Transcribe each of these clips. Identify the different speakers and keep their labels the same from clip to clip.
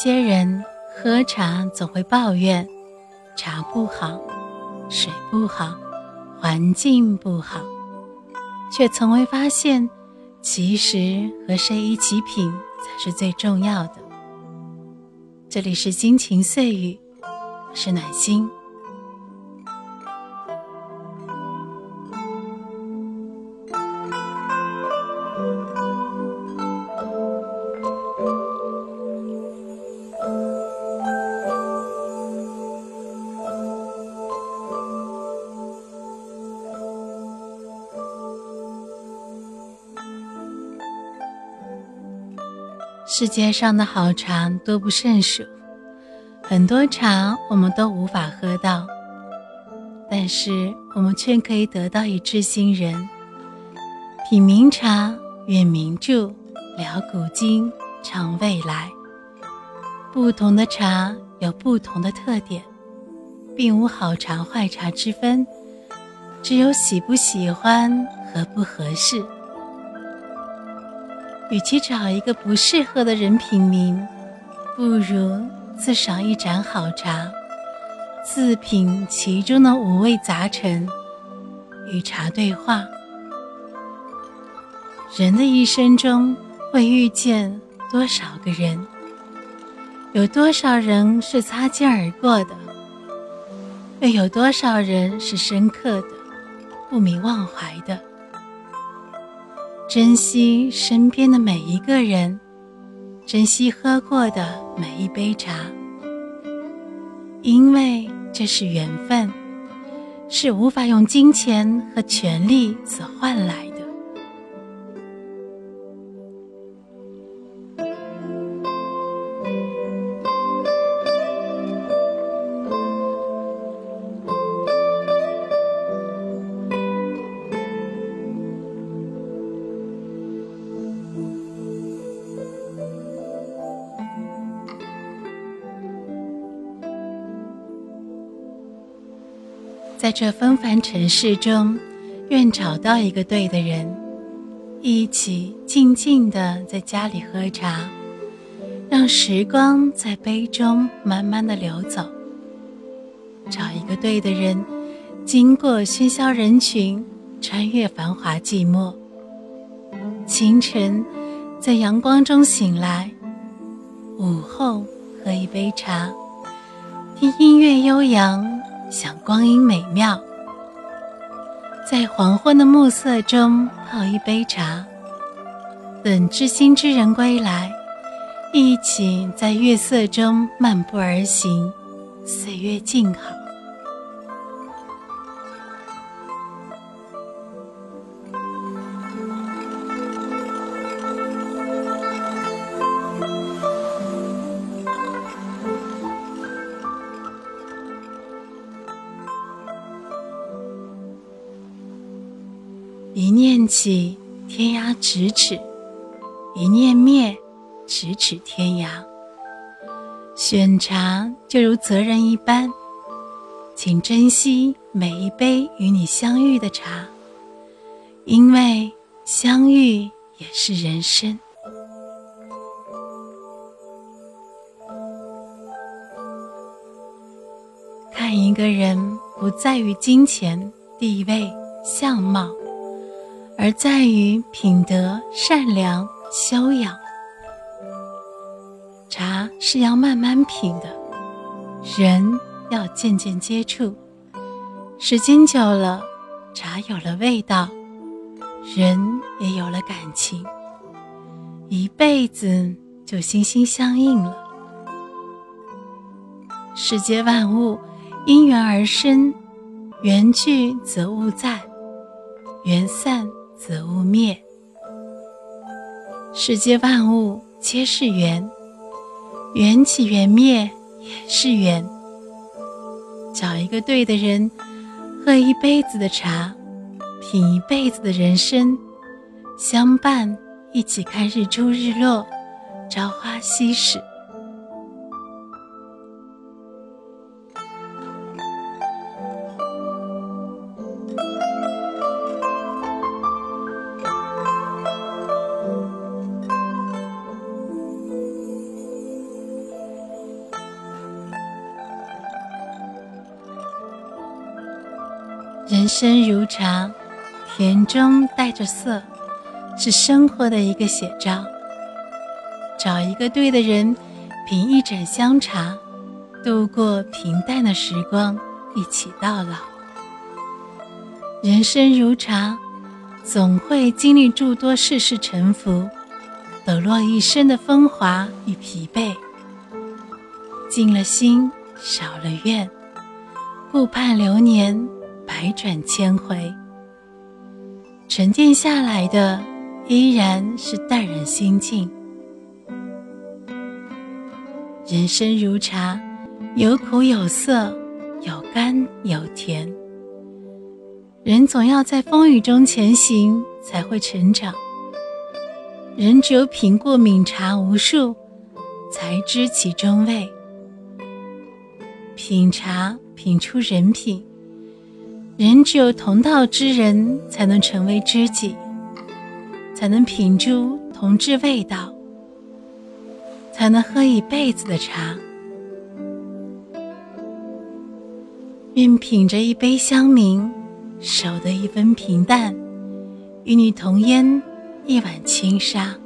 Speaker 1: 有些人喝茶总会抱怨茶不好、水不好、环境不好，却从未发现，其实和谁一起品才是最重要的。这里是金情碎语，我是暖心。世界上的好茶多不胜数，很多茶我们都无法喝到，但是我们却可以得到一知心人。品茗茶，阅名著，聊古今，尝未来。不同的茶有不同的特点，并无好茶坏茶之分，只有喜不喜欢，合不合适。与其找一个不适合的人品茗，不如自赏一盏好茶，自品其中的五味杂陈，与茶对话。人的一生中会遇见多少个人？有多少人是擦肩而过的？又有多少人是深刻的、不明忘怀的？珍惜身边的每一个人，珍惜喝过的每一杯茶，因为这是缘分，是无法用金钱和权力所换来。在这纷繁尘世中，愿找到一个对的人，一起静静的在家里喝茶，让时光在杯中慢慢的流走。找一个对的人，经过喧嚣人群，穿越繁华寂寞。清晨，在阳光中醒来；午后，喝一杯茶，听音乐悠扬。想光阴美妙，在黄昏的暮色中泡一杯茶，等知心之人归来，一起在月色中漫步而行，岁月静好。一念起，天涯咫尺；一念灭，咫尺天涯。选茶就如择人一般，请珍惜每一杯与你相遇的茶，因为相遇也是人生。看一个人，不在于金钱、地位、相貌。而在于品德、善良、修养。茶是要慢慢品的，人要渐渐接触。时间久了，茶有了味道，人也有了感情，一辈子就心心相印了。世间万物因缘而生，缘聚则物散，缘散。则物灭，世间万物皆是缘，缘起缘灭也是缘。找一个对的人，喝一辈子的茶，品一辈子的人生，相伴一起看日出日落，朝花夕拾。人生如茶，甜中带着涩，是生活的一个写照。找一个对的人，品一盏香茶，度过平淡的时光，一起到老。人生如茶，总会经历诸多世事沉浮，抖落一身的风华与疲惫。静了心，少了怨，顾盼流年。百转千回，沉淀下来的依然是淡然心境。人生如茶，有苦有涩，有甘有甜。人总要在风雨中前行，才会成长。人只有品过茗茶无数，才知其中味。品茶，品出人品。人只有同道之人，才能成为知己，才能品出同志味道，才能喝一辈子的茶。愿品着一杯香茗，守得一分平淡，与你同烟一碗轻纱。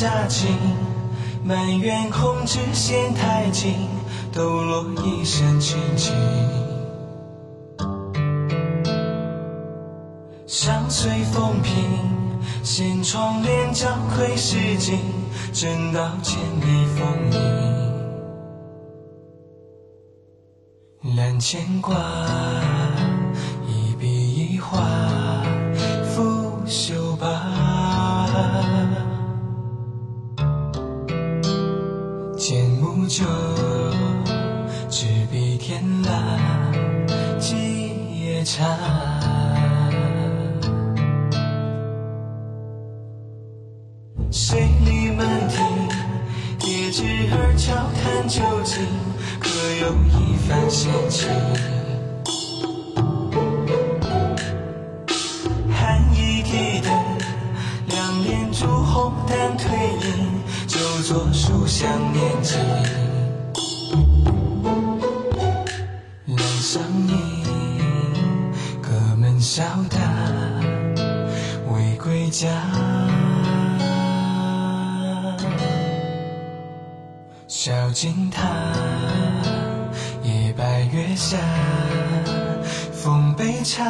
Speaker 2: 家境，埋怨控制线太紧，抖落一身清静。相随风平，掀窗帘，交愧诗经，正道千里风影。揽牵挂，一笔一画，夜茶。水里门庭，叠纸儿悄谈究竟，可有一番闲情？寒衣提灯，两帘烛红淡褪影。就坐书香念经，两相迎，各门小打，未归家。小径塔，夜白月下，奉杯茶，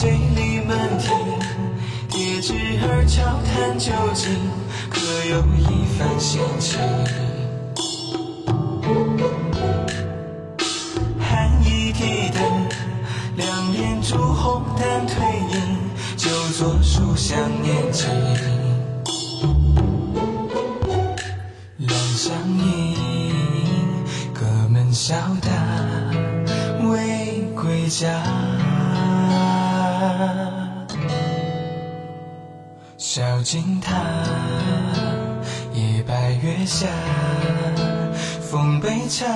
Speaker 2: 水里漫天，叠纸儿悄谈究竟，可有一番闲情？寒衣提灯，两帘烛红淡褪影，就坐书香念经。两相迎，各门小打未归家。小径塔，夜白月下，奉杯茶，